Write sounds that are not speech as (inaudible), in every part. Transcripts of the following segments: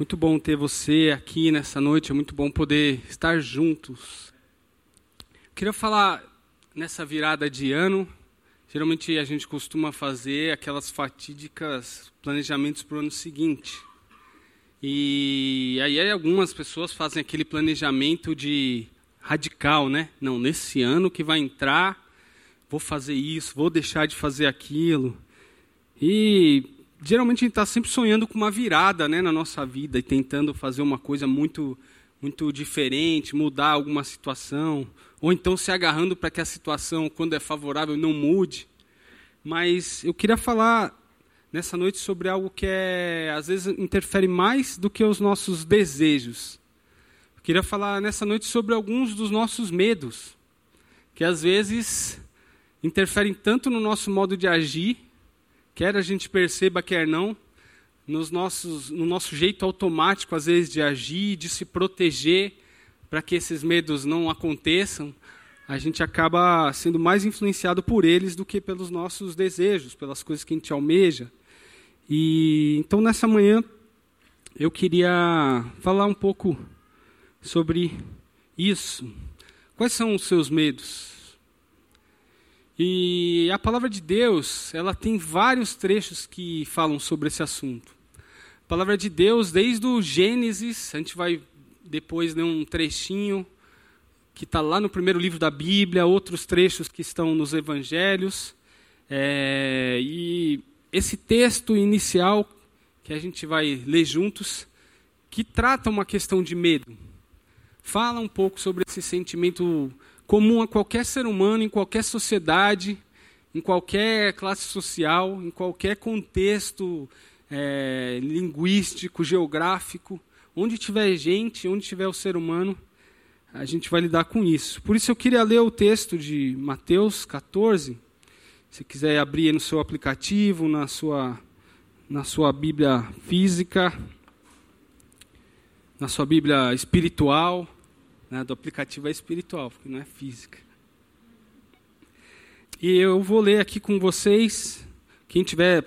Muito bom ter você aqui nessa noite, é muito bom poder estar juntos. Queria falar nessa virada de ano. Geralmente a gente costuma fazer aquelas fatídicas planejamentos para o ano seguinte. E aí algumas pessoas fazem aquele planejamento de radical, né? Não, nesse ano que vai entrar, vou fazer isso, vou deixar de fazer aquilo. E geralmente a gente está sempre sonhando com uma virada né, na nossa vida e tentando fazer uma coisa muito, muito diferente, mudar alguma situação, ou então se agarrando para que a situação, quando é favorável, não mude. Mas eu queria falar nessa noite sobre algo que é, às vezes interfere mais do que os nossos desejos. Eu queria falar nessa noite sobre alguns dos nossos medos, que às vezes interferem tanto no nosso modo de agir quer a gente perceba, quer não, nos nossos, no nosso jeito automático, às vezes, de agir, de se proteger, para que esses medos não aconteçam, a gente acaba sendo mais influenciado por eles do que pelos nossos desejos, pelas coisas que a gente almeja. E então nessa manhã eu queria falar um pouco sobre isso. Quais são os seus medos? E a palavra de Deus, ela tem vários trechos que falam sobre esse assunto. A palavra de Deus, desde o Gênesis, a gente vai depois ler um trechinho que está lá no primeiro livro da Bíblia, outros trechos que estão nos Evangelhos. É, e esse texto inicial que a gente vai ler juntos, que trata uma questão de medo, fala um pouco sobre esse sentimento comum a qualquer ser humano, em qualquer sociedade, em qualquer classe social, em qualquer contexto é, linguístico, geográfico, onde tiver gente, onde tiver o ser humano, a gente vai lidar com isso. Por isso eu queria ler o texto de Mateus 14. Se quiser abrir no seu aplicativo, na sua, na sua Bíblia física, na sua Bíblia espiritual né, do aplicativo é espiritual, porque não é física. E eu vou ler aqui com vocês. Quem tiver,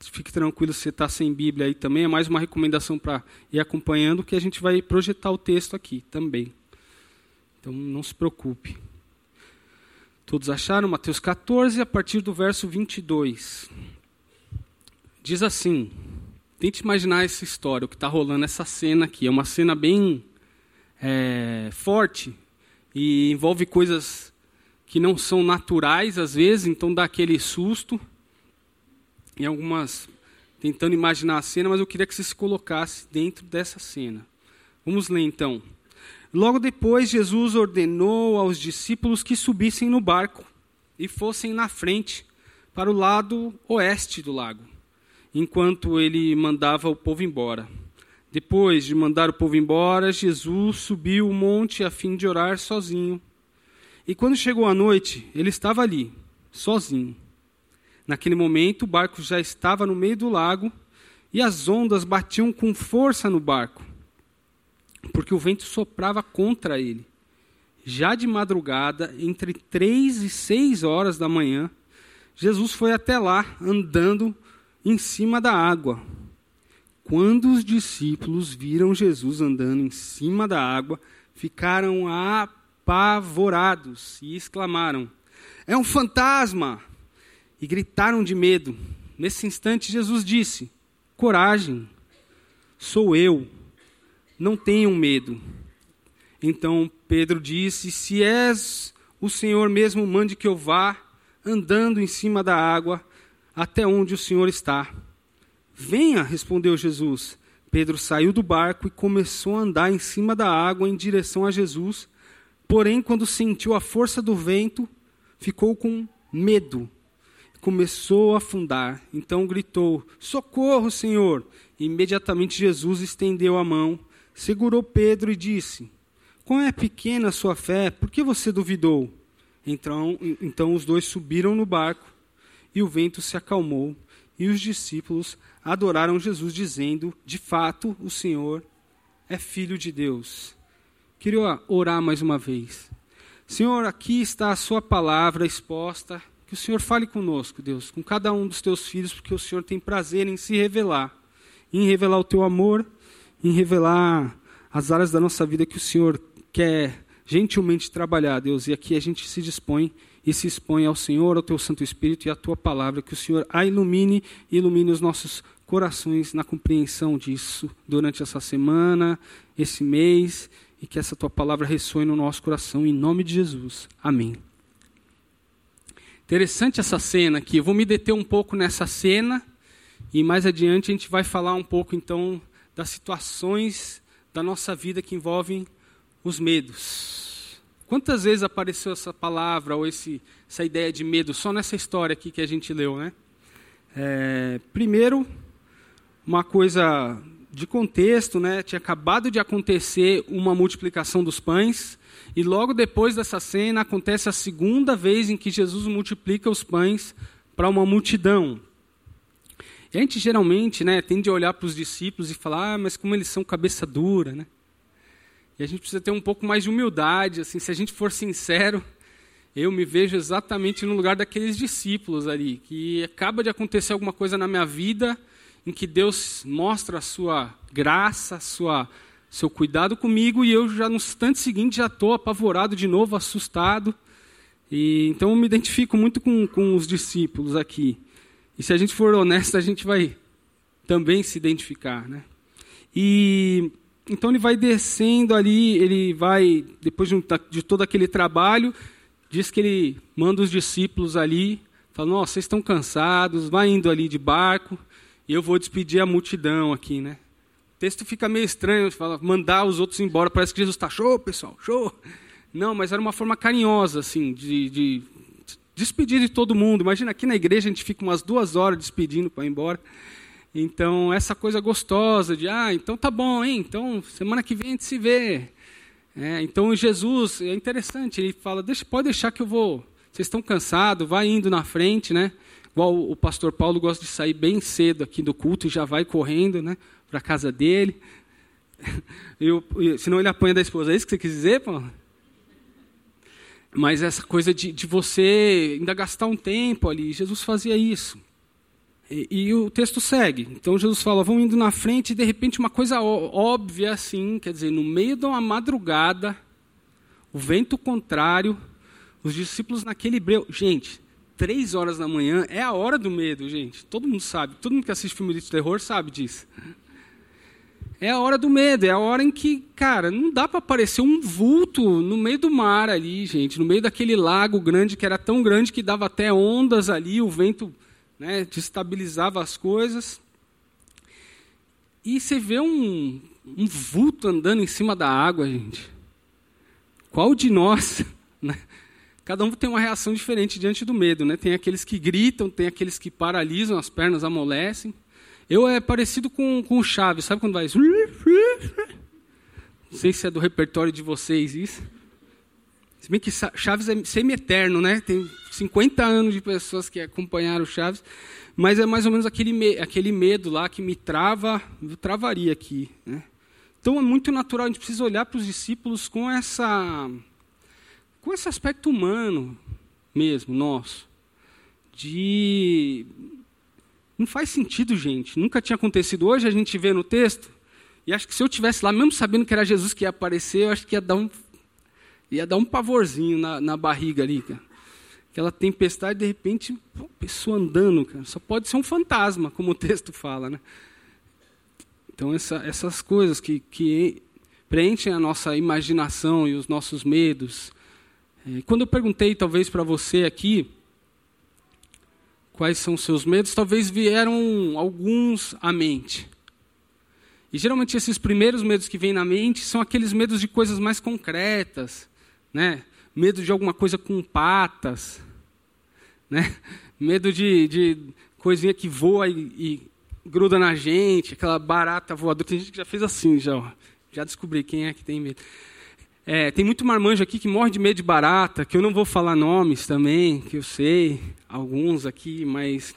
fique tranquilo se está sem Bíblia aí também. É mais uma recomendação para ir acompanhando, que a gente vai projetar o texto aqui também. Então não se preocupe. Todos acharam? Mateus 14, a partir do verso 22. Diz assim: tente imaginar essa história, o que está rolando, essa cena aqui. É uma cena bem é, forte e envolve coisas que não são naturais às vezes, então dá aquele susto. Em algumas tentando imaginar a cena, mas eu queria que você se colocasse dentro dessa cena. Vamos ler então. Logo depois, Jesus ordenou aos discípulos que subissem no barco e fossem na frente para o lado oeste do lago, enquanto ele mandava o povo embora. Depois de mandar o povo embora, Jesus subiu o monte a fim de orar sozinho. E quando chegou a noite, ele estava ali, sozinho. Naquele momento, o barco já estava no meio do lago e as ondas batiam com força no barco, porque o vento soprava contra ele. Já de madrugada, entre três e seis horas da manhã, Jesus foi até lá, andando em cima da água. Quando os discípulos viram Jesus andando em cima da água, ficaram apavorados e exclamaram: É um fantasma! E gritaram de medo. Nesse instante, Jesus disse: Coragem, sou eu, não tenham medo. Então Pedro disse: Se és o Senhor mesmo, mande que eu vá andando em cima da água até onde o Senhor está. Venha, respondeu Jesus. Pedro saiu do barco e começou a andar em cima da água em direção a Jesus. Porém, quando sentiu a força do vento, ficou com medo. Começou a afundar. Então gritou: Socorro, Senhor! E imediatamente Jesus estendeu a mão, segurou Pedro e disse: Quão é pequena a sua fé, por que você duvidou? Então, então os dois subiram no barco e o vento se acalmou e os discípulos adoraram Jesus, dizendo: De fato, o Senhor é filho de Deus. Queria orar mais uma vez. Senhor, aqui está a Sua palavra exposta. Que o Senhor fale conosco, Deus, com cada um dos teus filhos, porque o Senhor tem prazer em se revelar, em revelar o teu amor em revelar as áreas da nossa vida que o Senhor quer gentilmente trabalhar, Deus. E aqui a gente se dispõe e se expõe ao Senhor, ao Teu Santo Espírito e à Tua palavra, que o Senhor a ilumine e ilumine os nossos corações na compreensão disso durante essa semana, esse mês, e que essa Tua palavra ressoe no nosso coração, em nome de Jesus. Amém. Interessante essa cena aqui. Eu vou me deter um pouco nessa cena e mais adiante a gente vai falar um pouco então das situações da nossa vida que envolvem os medos. Quantas vezes apareceu essa palavra ou esse, essa ideia de medo só nessa história aqui que a gente leu, né? É, primeiro, uma coisa de contexto, né? Tinha acabado de acontecer uma multiplicação dos pães e logo depois dessa cena acontece a segunda vez em que Jesus multiplica os pães para uma multidão. E a gente geralmente, né, tende a olhar para os discípulos e falar, ah, mas como eles são cabeça dura, né? E a gente precisa ter um pouco mais de humildade, assim, se a gente for sincero, eu me vejo exatamente no lugar daqueles discípulos ali, que acaba de acontecer alguma coisa na minha vida em que Deus mostra a sua graça, a sua seu cuidado comigo e eu já no instante seguinte já estou apavorado de novo, assustado. E então eu me identifico muito com, com os discípulos aqui. E se a gente for honesto, a gente vai também se identificar, né? E então ele vai descendo ali, ele vai, depois de, de todo aquele trabalho, diz que ele manda os discípulos ali, fala, nossa, vocês estão cansados, vai indo ali de barco, e eu vou despedir a multidão aqui, né? O texto fica meio estranho, fala, mandar os outros embora, parece que Jesus está, show, pessoal, show. Não, mas era uma forma carinhosa, assim, de, de despedir de todo mundo. Imagina, aqui na igreja a gente fica umas duas horas despedindo para ir embora. Então, essa coisa gostosa de, ah, então tá bom, hein? Então, semana que vem a gente se vê. É, então, Jesus, é interessante, ele fala, Deixa, pode deixar que eu vou. Vocês estão cansados, vai indo na frente, né? Igual o pastor Paulo gosta de sair bem cedo aqui do culto e já vai correndo, né? Para a casa dele. (laughs) Eu, senão ele apanha da esposa. É isso que você quis dizer, Paulo? Mas essa coisa de, de você ainda gastar um tempo ali, Jesus fazia isso. E, e, o texto segue. Então Jesus fala: vão indo na frente e de repente uma coisa óbvia assim, quer dizer, no meio de uma madrugada, o vento contrário, os discípulos naquele breu. Gente, três horas da manhã é a hora do medo, gente. Todo mundo sabe. Todo mundo que assiste filme de terror sabe disso. É a hora do medo, é a hora em que, cara, não dá para aparecer um vulto no meio do mar ali, gente, no meio daquele lago grande que era tão grande que dava até ondas ali, o vento né, destabilizava as coisas. E você vê um, um vulto andando em cima da água, gente. Qual de nós? (laughs) Né? Cada um tem uma reação diferente diante do medo. Né? Tem aqueles que gritam, tem aqueles que paralisam, as pernas amolecem. Eu é parecido com, com o Chaves, sabe quando vai. (laughs) Não sei se é do repertório de vocês isso. Se bem que Chaves é semi-eterno, né? Tem 50 anos de pessoas que acompanharam Chaves, mas é mais ou menos aquele, me aquele medo lá que me trava, eu travaria aqui. Né? Então é muito natural, a gente precisa olhar para os discípulos com essa com esse aspecto humano mesmo, nosso. De não faz sentido, gente. Nunca tinha acontecido. Hoje a gente vê no texto, e acho que se eu tivesse lá, mesmo sabendo que era Jesus que ia aparecer, eu acho que ia dar um ia dar um pavorzinho na, na barriga ali, cara. Aquela tempestade, de repente, pô, pessoa andando, cara. Só pode ser um fantasma, como o texto fala, né? Então, essa, essas coisas que, que preenchem a nossa imaginação e os nossos medos. É, quando eu perguntei, talvez, para você aqui, quais são os seus medos, talvez vieram alguns à mente. E geralmente esses primeiros medos que vêm na mente são aqueles medos de coisas mais concretas, né? Medo de alguma coisa com patas, né? Medo de, de coisinha que voa e, e, gruda na gente, aquela barata voadora. Tem gente que já fez assim, já. Já descobri quem é que tem medo. É, tem muito marmanjo aqui que morre de medo de barata, que eu não vou falar nomes também, que eu sei, alguns aqui, mas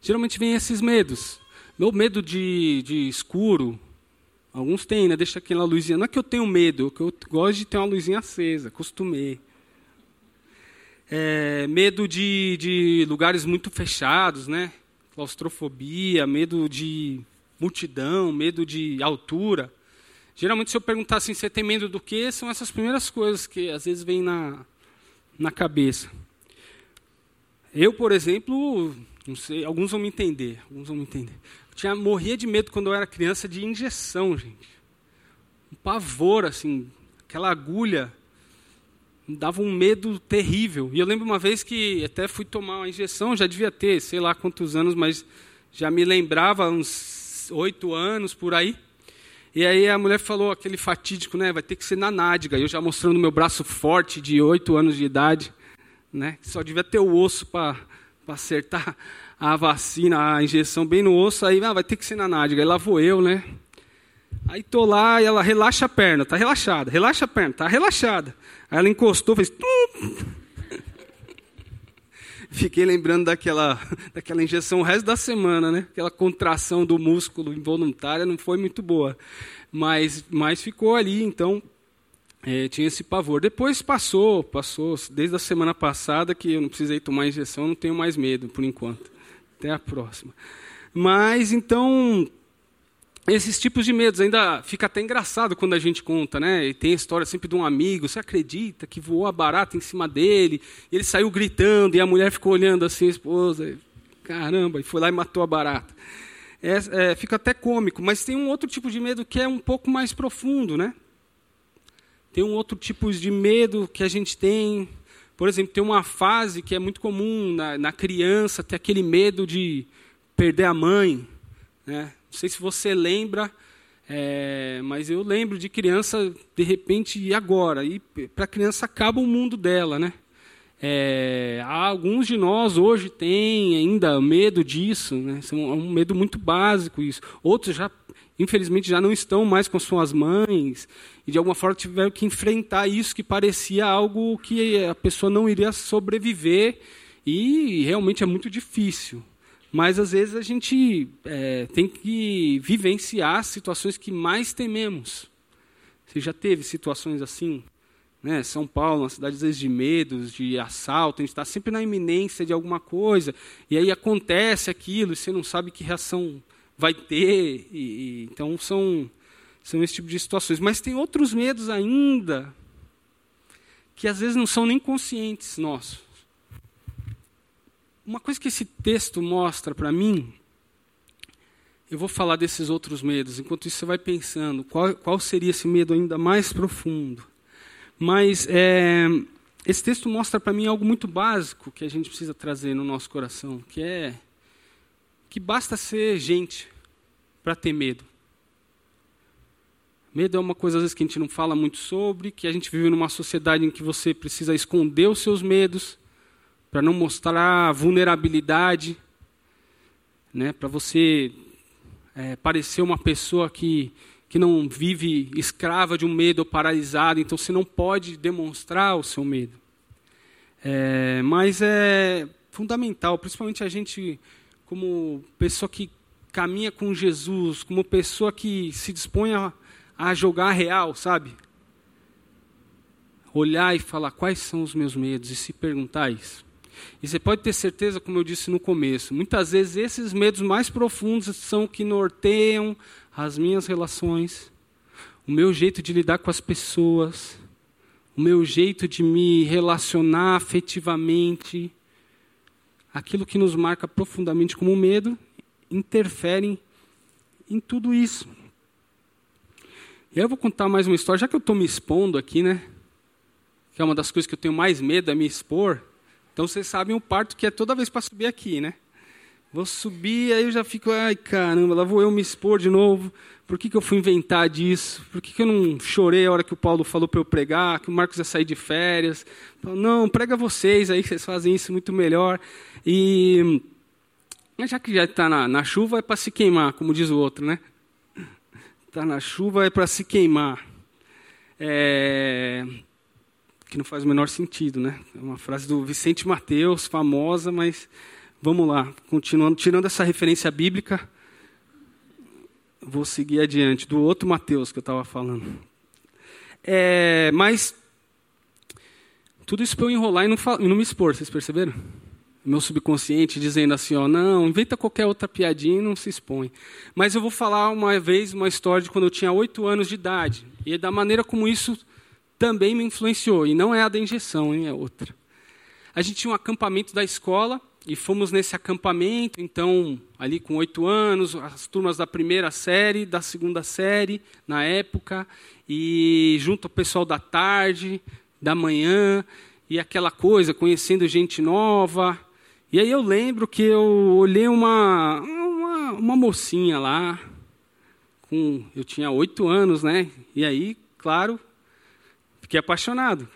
geralmente vem esses medos. Meu medo de, de escuro, Alguns têm, né? Deixa aquela luzinha. Não é que eu tenho medo, que eu gosto de ter uma luzinha acesa, acostumei. É, medo de, de lugares muito fechados, né? Claustrofobia, medo de multidão, medo de altura. Geralmente, se eu perguntar assim, você tem medo do quê? São essas primeiras coisas que às vezes vêm na, na cabeça. Eu, por exemplo, não sei, alguns vão me entender, alguns vão me entender. Eu tinha, morria de medo quando eu era criança de injeção, gente. Um pavor, assim, aquela agulha me dava um medo terrível. E eu lembro uma vez que até fui tomar uma injeção, já devia ter, sei lá quantos anos, mas já me lembrava, uns oito anos por aí. E aí a mulher falou aquele fatídico, né? Vai ter que ser na nádega. Eu já mostrando meu braço forte de oito anos de idade, né? Só devia ter o osso para acertar a vacina, a injeção bem no osso. Aí ah, vai ter que ser na nádega. Aí lá vou eu, né? Aí tô lá e ela relaxa a perna, tá relaxada, relaxa a perna, tá relaxada. Aí ela encostou, fez. (laughs) Fiquei lembrando daquela, daquela injeção o resto da semana, né? Aquela contração do músculo involuntária não foi muito boa. Mas, mas ficou ali, então é, tinha esse pavor. Depois passou, passou, desde a semana passada que eu não precisei tomar injeção, não tenho mais medo por enquanto. Até a próxima. Mas então, esses tipos de medos ainda fica até engraçado quando a gente conta, né? E tem a história sempre de um amigo, você acredita que voou a barata em cima dele, e ele saiu gritando e a mulher ficou olhando assim, a esposa, caramba, e foi lá e matou a barata. É, é, fica até cômico, mas tem um outro tipo de medo que é um pouco mais profundo, né? Tem um outro tipo de medo que a gente tem, por exemplo, tem uma fase que é muito comum na, na criança, ter aquele medo de perder a mãe, né? Não sei se você lembra, é, mas eu lembro de criança, de repente, e agora? E para a criança acaba o mundo dela, né? É, alguns de nós hoje têm ainda medo disso, né? é um medo muito básico isso. Outros já, infelizmente, já não estão mais com suas mães e de alguma forma tiveram que enfrentar isso que parecia algo que a pessoa não iria sobreviver e realmente é muito difícil. Mas às vezes a gente é, tem que vivenciar situações que mais tememos. Você já teve situações assim? Né? São Paulo, uma cidade às vezes de medos, de assalto, a gente está sempre na iminência de alguma coisa, e aí acontece aquilo, e você não sabe que reação vai ter. E, e, então são, são esse tipo de situações. Mas tem outros medos ainda, que às vezes não são nem conscientes nossos. Uma coisa que esse texto mostra para mim, eu vou falar desses outros medos, enquanto isso você vai pensando qual, qual seria esse medo ainda mais profundo. Mas é, esse texto mostra para mim algo muito básico que a gente precisa trazer no nosso coração, que é que basta ser gente para ter medo. Medo é uma coisa às vezes que a gente não fala muito sobre, que a gente vive numa sociedade em que você precisa esconder os seus medos, para não mostrar vulnerabilidade, né, para você é, parecer uma pessoa que, que não vive escrava de um medo ou paralisado, então você não pode demonstrar o seu medo. É, mas é fundamental, principalmente a gente, como pessoa que caminha com Jesus, como pessoa que se dispõe a, a jogar real, sabe? Olhar e falar quais são os meus medos e se perguntar isso. E você pode ter certeza, como eu disse no começo, muitas vezes esses medos mais profundos são que norteiam as minhas relações, o meu jeito de lidar com as pessoas, o meu jeito de me relacionar afetivamente. Aquilo que nos marca profundamente como medo interfere em tudo isso. E aí eu vou contar mais uma história, já que eu estou me expondo aqui, né? Que é uma das coisas que eu tenho mais medo é me expor. Então vocês sabem o parto que é toda vez para subir aqui, né? Vou subir, aí eu já fico, ai caramba, lá vou eu me expor de novo. Por que, que eu fui inventar disso? Por que, que eu não chorei a hora que o Paulo falou para eu pregar, que o Marcos ia sair de férias? Não, prega vocês aí, (laughs) vocês fazem isso muito melhor. E já que já está na, na chuva, é para se queimar, como diz o outro, né? Está (laughs) na chuva, é para se queimar. É, que não faz o menor sentido, né? É uma frase do Vicente Mateus, famosa, mas vamos lá, continuando, tirando essa referência bíblica, vou seguir adiante, do outro Mateus que eu estava falando. É, mas tudo isso para eu enrolar e não, não me expor, vocês perceberam? meu subconsciente dizendo assim, ó, não, inventa qualquer outra piadinha e não se expõe. Mas eu vou falar uma vez uma história de quando eu tinha oito anos de idade e da maneira como isso também me influenciou. E não é a da injeção, hein, é outra. A gente tinha um acampamento da escola e fomos nesse acampamento, então, ali com oito anos, as turmas da primeira série, da segunda série, na época, e junto ao pessoal da tarde, da manhã, e aquela coisa, conhecendo gente nova. E aí eu lembro que eu olhei uma, uma, uma mocinha lá, com, eu tinha oito anos, né? E aí, claro, fiquei apaixonado,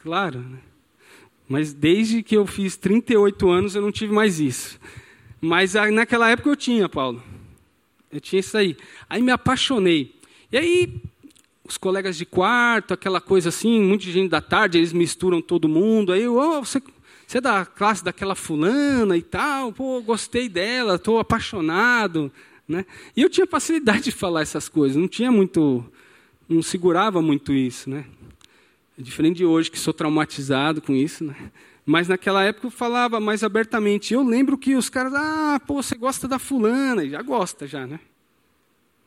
claro, né? Mas desde que eu fiz 38 anos eu não tive mais isso. Mas naquela época eu tinha, Paulo. Eu tinha isso aí. Aí me apaixonei. E aí, os colegas de quarto, aquela coisa assim, muita gente da tarde, eles misturam todo mundo. Aí, oh, você, você é da classe daquela fulana e tal, pô, gostei dela, estou apaixonado. Né? E eu tinha facilidade de falar essas coisas, não tinha muito, não segurava muito isso. Né? É diferente de hoje, que sou traumatizado com isso, né? Mas naquela época eu falava mais abertamente. Eu lembro que os caras, ah, pô, você gosta da fulana, já gosta já, né?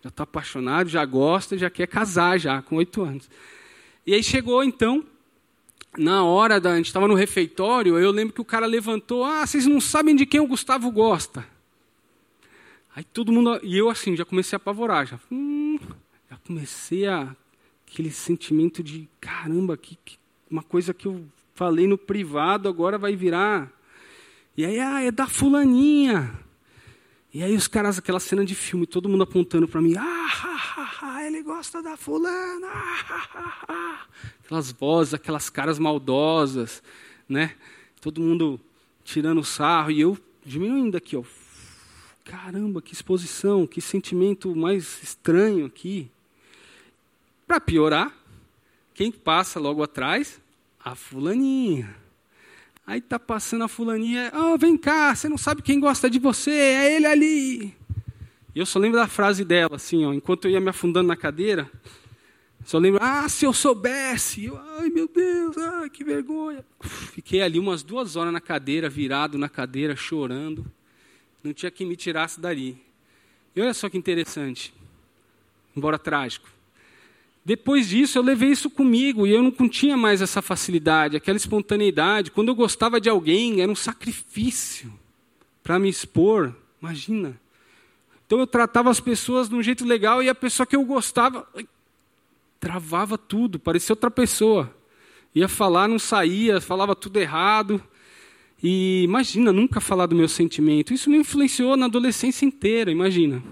Já está apaixonado, já gosta, já quer casar já, com oito anos. E aí chegou então, na hora da. A gente estava no refeitório, eu lembro que o cara levantou, ah, vocês não sabem de quem o Gustavo gosta. Aí todo mundo. E eu assim, já comecei a apavorar, já. Hum, já comecei a aquele sentimento de caramba, que, que, uma coisa que eu falei no privado agora vai virar. E aí, ah, é da fulaninha. E aí os caras, aquela cena de filme, todo mundo apontando para mim, ah, ah, ah, ele gosta da fulana. Ah, aquelas vozes, aquelas caras maldosas, né? Todo mundo tirando sarro e eu diminuindo aqui, ó. Caramba, que exposição, que sentimento mais estranho aqui. Para piorar, quem passa logo atrás? A fulaninha. Aí tá passando a fulaninha, oh, vem cá, você não sabe quem gosta de você, é ele ali. E eu só lembro da frase dela, assim, ó, enquanto eu ia me afundando na cadeira, só lembro, ah, se eu soubesse, eu, ai meu Deus, ai, que vergonha. Fiquei ali umas duas horas na cadeira, virado na cadeira, chorando. Não tinha quem me tirasse dali. E olha só que interessante, embora trágico. Depois disso, eu levei isso comigo e eu não tinha mais essa facilidade, aquela espontaneidade. Quando eu gostava de alguém, era um sacrifício para me expor. Imagina. Então eu tratava as pessoas de um jeito legal e a pessoa que eu gostava travava tudo, parecia outra pessoa. Ia falar, não saía, falava tudo errado. E imagina, nunca falar do meu sentimento. Isso me influenciou na adolescência inteira, imagina.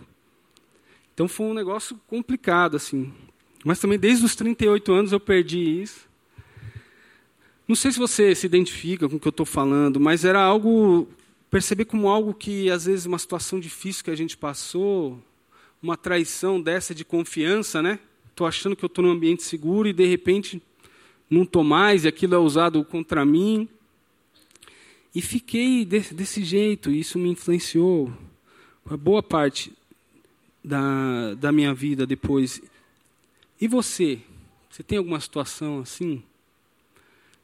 Então foi um negócio complicado, assim. Mas também desde os 38 anos eu perdi isso. Não sei se você se identifica com o que eu estou falando, mas era algo, perceber como algo que, às vezes, uma situação difícil que a gente passou, uma traição dessa de confiança, né? Estou achando que eu estou num ambiente seguro e, de repente, não estou mais e aquilo é usado contra mim. E fiquei desse, desse jeito, e isso me influenciou. Uma boa parte da, da minha vida depois. E você? Você tem alguma situação assim?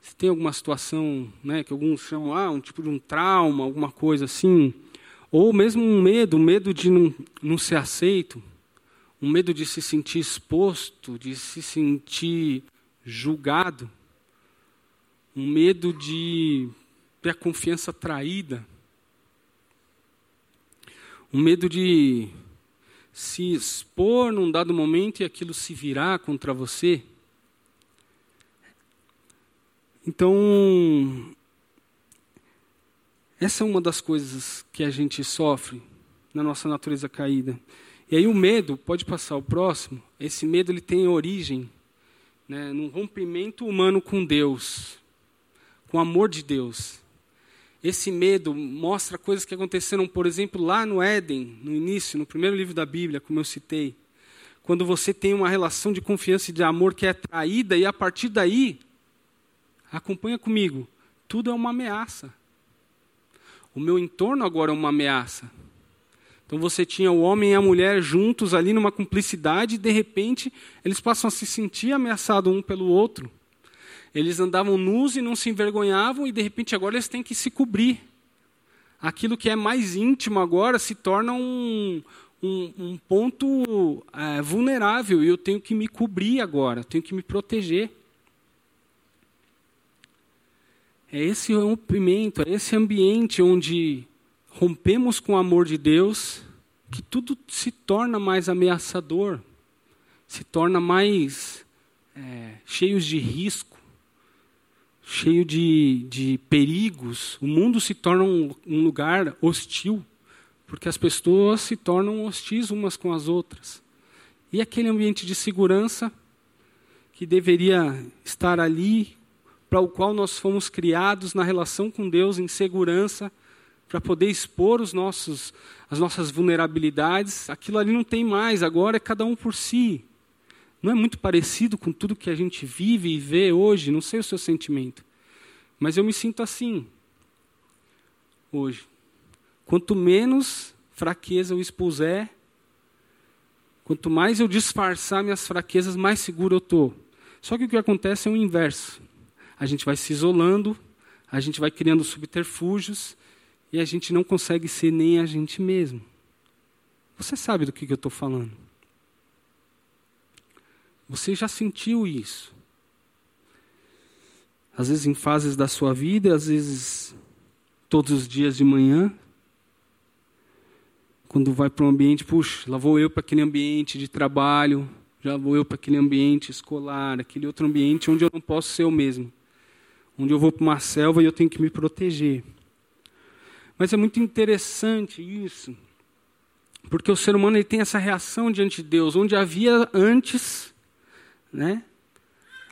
Você tem alguma situação, né, que alguns chamam, ah, um tipo de um trauma, alguma coisa assim? Ou mesmo um medo, um medo de não, não ser aceito, um medo de se sentir exposto, de se sentir julgado, um medo de ter a confiança traída, um medo de se expor num dado momento e aquilo se virar contra você. Então, essa é uma das coisas que a gente sofre na nossa natureza caída. E aí o medo, pode passar o próximo, esse medo ele tem origem né, num rompimento humano com Deus, com o amor de Deus. Esse medo mostra coisas que aconteceram, por exemplo, lá no Éden, no início, no primeiro livro da Bíblia, como eu citei. Quando você tem uma relação de confiança e de amor que é traída, e a partir daí, acompanha comigo, tudo é uma ameaça. O meu entorno agora é uma ameaça. Então você tinha o homem e a mulher juntos ali numa cumplicidade, e de repente eles passam a se sentir ameaçados um pelo outro. Eles andavam nus e não se envergonhavam, e de repente agora eles têm que se cobrir aquilo que é mais íntimo agora se torna um, um, um ponto é, vulnerável e eu tenho que me cobrir agora, tenho que me proteger. É esse rompimento, é esse ambiente onde rompemos com o amor de Deus que tudo se torna mais ameaçador, se torna mais é, cheios de risco, cheio de, de perigos. O mundo se torna um, um lugar hostil, porque as pessoas se tornam hostis umas com as outras. E aquele ambiente de segurança que deveria estar ali para o qual nós fomos criados na relação com Deus em segurança, para poder expor os nossos, as nossas vulnerabilidades, aquilo ali não tem mais, agora é cada um por si. Não é muito parecido com tudo que a gente vive e vê hoje, não sei o seu sentimento, mas eu me sinto assim hoje. Quanto menos fraqueza eu expuser, quanto mais eu disfarçar minhas fraquezas, mais seguro eu estou. Só que o que acontece é o inverso a gente vai se isolando, a gente vai criando subterfúgios e a gente não consegue ser nem a gente mesmo. Você sabe do que, que eu estou falando. Você já sentiu isso. Às vezes em fases da sua vida, às vezes todos os dias de manhã. Quando vai para um ambiente, puxa, lá vou eu para aquele ambiente de trabalho, já vou eu para aquele ambiente escolar, aquele outro ambiente onde eu não posso ser eu mesmo onde eu vou para uma selva e eu tenho que me proteger. Mas é muito interessante isso, porque o ser humano ele tem essa reação diante de Deus, onde havia antes, né,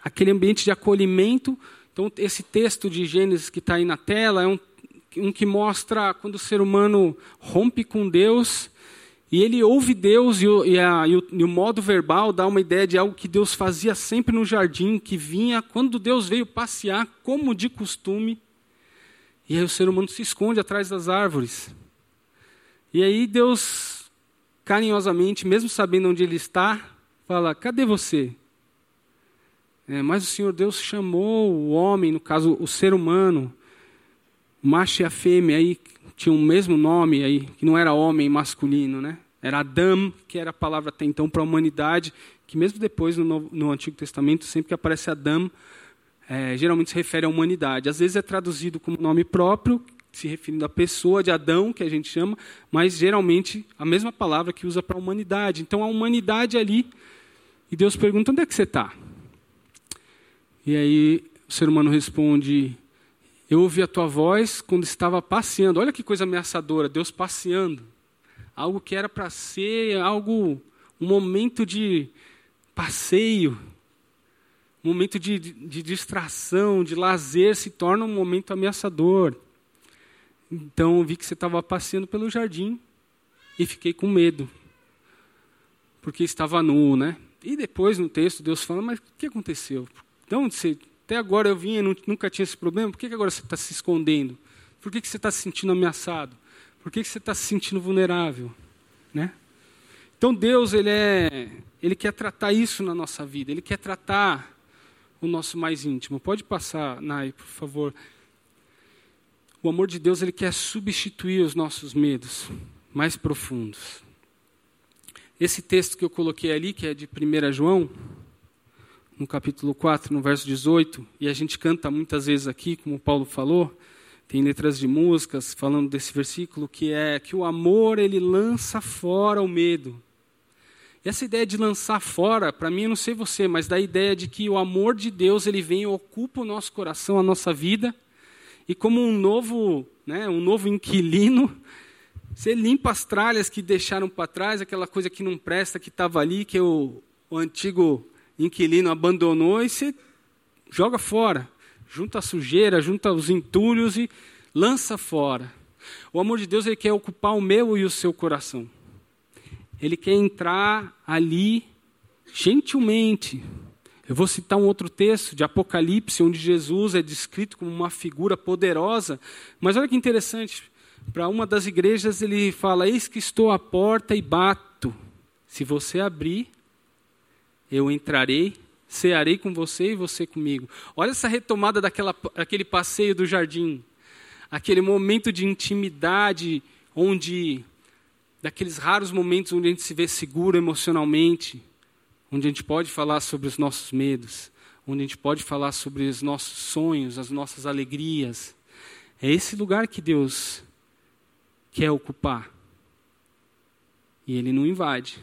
aquele ambiente de acolhimento. Então, esse texto de Gênesis que está aí na tela é um, um que mostra quando o ser humano rompe com Deus e ele ouve Deus e o, e, a, e, o, e o, modo verbal dá uma ideia de algo que Deus fazia sempre no jardim, que vinha quando Deus veio passear, como de costume. E aí o ser humano se esconde atrás das árvores. E aí Deus, carinhosamente, mesmo sabendo onde ele está, fala: Cadê você? É, mas o Senhor Deus chamou o homem, no caso o ser humano, macho e a fêmea, aí tinha o mesmo nome aí, que não era homem masculino, né? Era Adam, que era a palavra até então para a humanidade, que mesmo depois no, no, Antigo Testamento, sempre que aparece Adam, é, geralmente se refere à humanidade. Às vezes é traduzido como nome próprio, se referindo à pessoa de Adão, que a gente chama, mas geralmente a mesma palavra que usa para a humanidade. Então a humanidade ali, e Deus pergunta: onde é que você está? E aí o ser humano responde: eu ouvi a tua voz quando estava passeando. Olha que coisa ameaçadora, Deus passeando. Algo que era para ser algo, um momento de passeio, um momento de, de, de distração, de lazer, se torna um momento ameaçador. Então vi que você estava passeando pelo jardim e fiquei com medo, porque estava nu, né? E depois no texto Deus fala, mas o que aconteceu? Onde você até agora eu vinha e nunca tinha esse problema, por que, que agora você está se escondendo? Por que, que você está se sentindo ameaçado? Por que, que você está se sentindo vulnerável? Né? Então Deus ele, é, ele quer tratar isso na nossa vida, Ele quer tratar o nosso mais íntimo. Pode passar, Nai, por favor. O amor de Deus ele quer substituir os nossos medos mais profundos. Esse texto que eu coloquei ali, que é de 1 João, no capítulo 4, no verso 18, e a gente canta muitas vezes aqui, como Paulo falou, tem letras de músicas falando desse versículo, que é que o amor ele lança fora o medo. E essa ideia de lançar fora, para mim, eu não sei você, mas dá a ideia de que o amor de Deus ele vem e ocupa o nosso coração, a nossa vida, e como um novo, né, um novo inquilino, você limpa as tralhas que deixaram para trás, aquela coisa que não presta, que estava ali, que é o, o antigo inquilino abandonou e você joga fora. Junta a sujeira, junta os entulhos e lança fora. O amor de Deus ele quer ocupar o meu e o seu coração. Ele quer entrar ali gentilmente. Eu vou citar um outro texto de Apocalipse, onde Jesus é descrito como uma figura poderosa. Mas olha que interessante. Para uma das igrejas ele fala: Eis que estou à porta e bato. Se você abrir, eu entrarei, cearei com você e você comigo. Olha essa retomada daquela, daquele passeio do jardim. aquele momento de intimidade, onde, daqueles raros momentos onde a gente se vê seguro emocionalmente, onde a gente pode falar sobre os nossos medos, onde a gente pode falar sobre os nossos sonhos, as nossas alegrias. É esse lugar que Deus quer ocupar. E Ele não invade.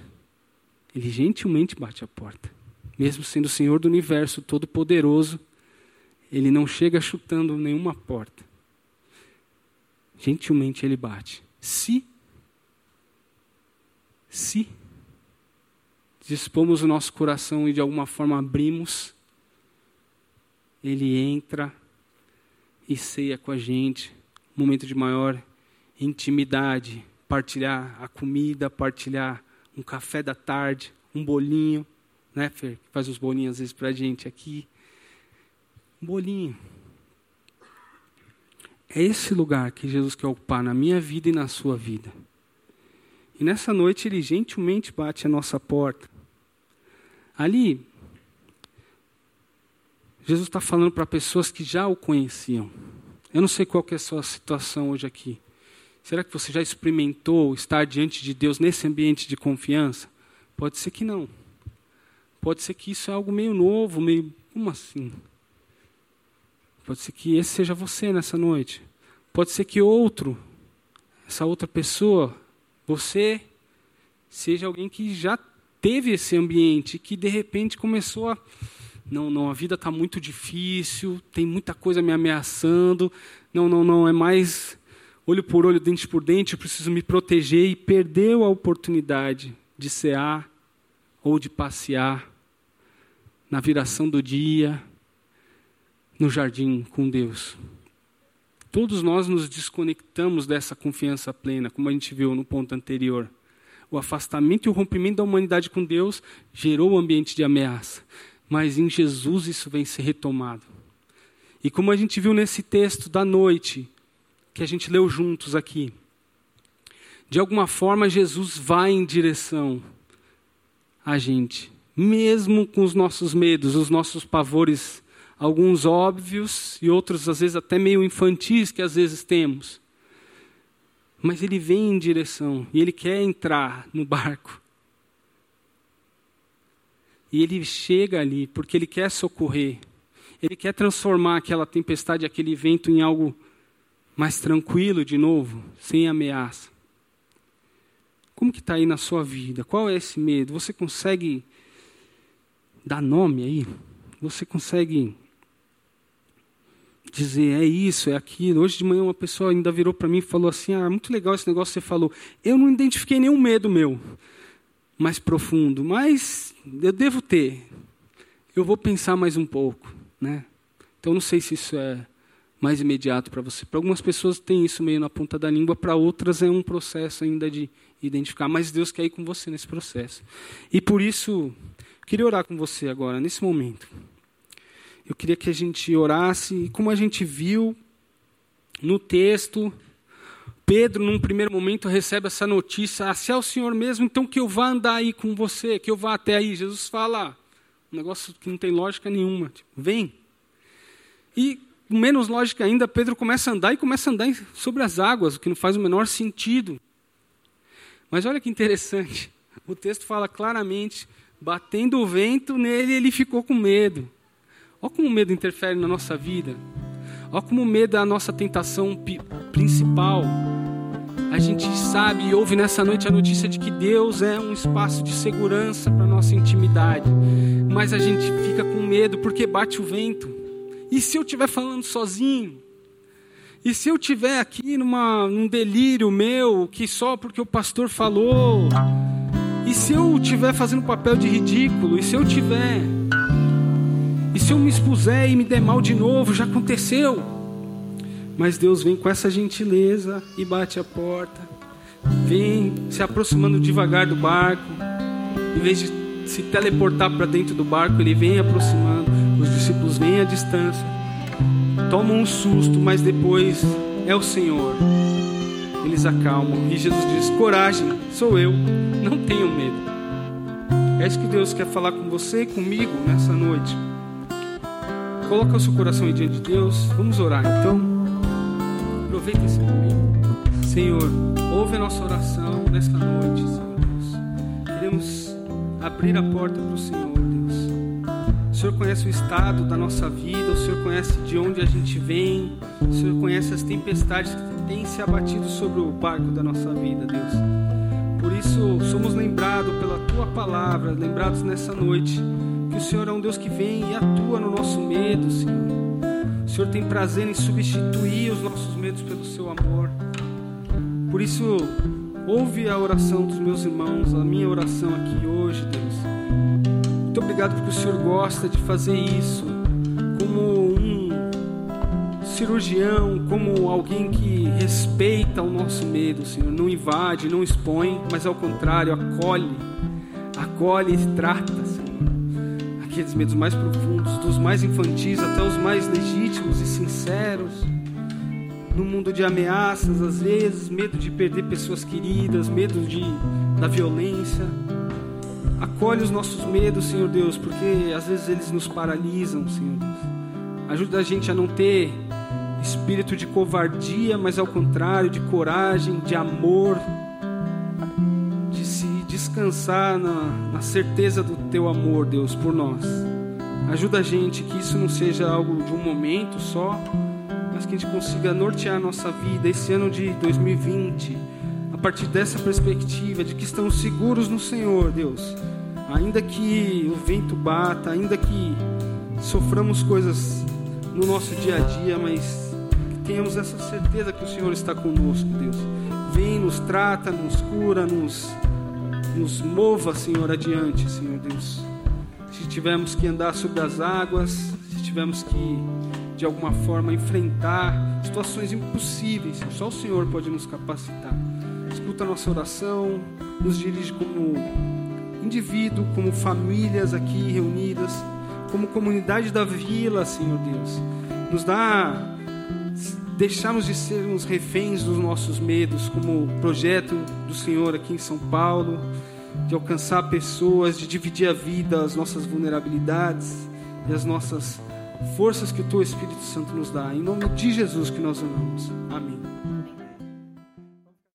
Ele gentilmente bate a porta. Mesmo sendo o Senhor do universo todo-poderoso, Ele não chega chutando nenhuma porta. Gentilmente Ele bate. Se, se dispomos o nosso coração e de alguma forma abrimos, Ele entra e ceia com a gente, um momento de maior intimidade, partilhar a comida, partilhar um café da tarde, um bolinho, né, Fer? Faz os bolinhos às vezes para a gente aqui. Um bolinho. É esse lugar que Jesus quer ocupar na minha vida e na sua vida. E nessa noite ele gentilmente bate a nossa porta. Ali, Jesus está falando para pessoas que já o conheciam. Eu não sei qual é a sua situação hoje aqui. Será que você já experimentou estar diante de Deus nesse ambiente de confiança? Pode ser que não. Pode ser que isso é algo meio novo, meio. Como assim? Pode ser que esse seja você nessa noite. Pode ser que outro, essa outra pessoa, você, seja alguém que já teve esse ambiente, que de repente começou a não, não, a vida está muito difícil, tem muita coisa me ameaçando, não, não, não, é mais olho por olho, dente por dente, eu preciso me proteger e perdeu a oportunidade de cear ou de passear na viração do dia, no jardim com Deus. Todos nós nos desconectamos dessa confiança plena, como a gente viu no ponto anterior. O afastamento e o rompimento da humanidade com Deus gerou um ambiente de ameaça mas em Jesus isso vem ser retomado. E como a gente viu nesse texto da noite, que a gente leu juntos aqui, de alguma forma Jesus vai em direção a gente, mesmo com os nossos medos, os nossos pavores, alguns óbvios e outros às vezes até meio infantis que às vezes temos. Mas ele vem em direção e ele quer entrar no barco. E ele chega ali porque ele quer socorrer. Ele quer transformar aquela tempestade, aquele vento em algo mais tranquilo de novo, sem ameaça. Como que está aí na sua vida? Qual é esse medo? Você consegue dar nome aí? Você consegue dizer é isso, é aquilo? Hoje de manhã uma pessoa ainda virou para mim e falou assim: "Ah, muito legal esse negócio que você falou. Eu não identifiquei nenhum medo meu mais profundo, mas eu devo ter. Eu vou pensar mais um pouco, né? Então não sei se isso é mais imediato para você. Para algumas pessoas tem isso meio na ponta da língua, para outras é um processo ainda de identificar, mas Deus quer ir com você nesse processo. E por isso, queria orar com você agora, nesse momento. Eu queria que a gente orasse, e como a gente viu no texto, Pedro, num primeiro momento, recebe essa notícia: ah, se é o Senhor mesmo, então que eu vá andar aí com você, que eu vá até aí. Jesus fala um negócio que não tem lógica nenhuma: tipo, vem. E, menos lógica ainda, Pedro começa a andar e começa a andar sobre as águas, o que não faz o menor sentido. Mas olha que interessante: (laughs) o texto fala claramente, batendo o vento nele, ele ficou com medo. Olha como o medo interfere na nossa vida. Olha como o medo é a nossa tentação principal. A gente sabe e ouve nessa noite a notícia de que Deus é um espaço de segurança para nossa intimidade. Mas a gente fica com medo porque bate o vento. E se eu estiver falando sozinho? E se eu estiver aqui numa, num delírio meu, que só porque o pastor falou? E se eu estiver fazendo papel de ridículo? E se eu estiver e se eu me expuser e me der mal de novo, já aconteceu. Mas Deus vem com essa gentileza e bate a porta. Vem se aproximando devagar do barco. Em vez de se teleportar para dentro do barco, ele vem aproximando. Os discípulos vêm à distância. Tomam um susto, mas depois é o Senhor. Eles acalmam. E Jesus diz: Coragem, sou eu. Não tenham medo. É isso que Deus quer falar com você e comigo nessa noite. Coloca o seu coração aí diante de Deus. Vamos orar então. Aproveita esse momento. Senhor, ouve a nossa oração nesta noite, Senhor Deus. Queremos abrir a porta para o Senhor. O Senhor conhece o estado da nossa vida, o Senhor conhece de onde a gente vem, o Senhor conhece as tempestades que têm se abatido sobre o barco da nossa vida, Deus. Por isso, somos lembrados pela tua palavra, lembrados nessa noite, que o Senhor é um Deus que vem e atua no nosso medo, Senhor. O Senhor tem prazer em substituir os nossos medos pelo seu amor. Por isso, ouve a oração dos meus irmãos, a minha oração aqui hoje, Deus. Muito obrigado porque o Senhor gosta de fazer isso como um cirurgião, como alguém que respeita o nosso medo, Senhor. Não invade, não expõe, mas ao contrário, acolhe, acolhe e trata, Senhor aqueles medos mais profundos, dos mais infantis até os mais legítimos e sinceros. No mundo de ameaças, às vezes, medo de perder pessoas queridas, medo de, da violência. Acolhe os nossos medos, Senhor Deus, porque às vezes eles nos paralisam, Senhor Deus. Ajuda a gente a não ter espírito de covardia, mas ao contrário, de coragem, de amor, descansar na, na certeza do teu amor, Deus, por nós. Ajuda a gente que isso não seja algo de um momento só, mas que a gente consiga nortear a nossa vida esse ano de 2020 a partir dessa perspectiva de que estamos seguros no Senhor, Deus. Ainda que o vento bata, ainda que soframos coisas no nosso dia a dia, mas tenhamos essa certeza que o Senhor está conosco, Deus. Vem, nos trata, nos cura, nos nos mova, Senhor, adiante, Senhor Deus. Se tivermos que andar sobre as águas, se tivermos que, de alguma forma, enfrentar situações impossíveis, só o Senhor pode nos capacitar. Escuta a nossa oração, nos dirige como indivíduo, como famílias aqui reunidas, como comunidade da vila, Senhor Deus. Nos dá deixarmos de sermos reféns dos nossos medos, como projeto do Senhor aqui em São Paulo, de alcançar pessoas, de dividir a vida, as nossas vulnerabilidades e as nossas forças que o Teu Espírito Santo nos dá. Em nome de Jesus que nós amamos. Amém.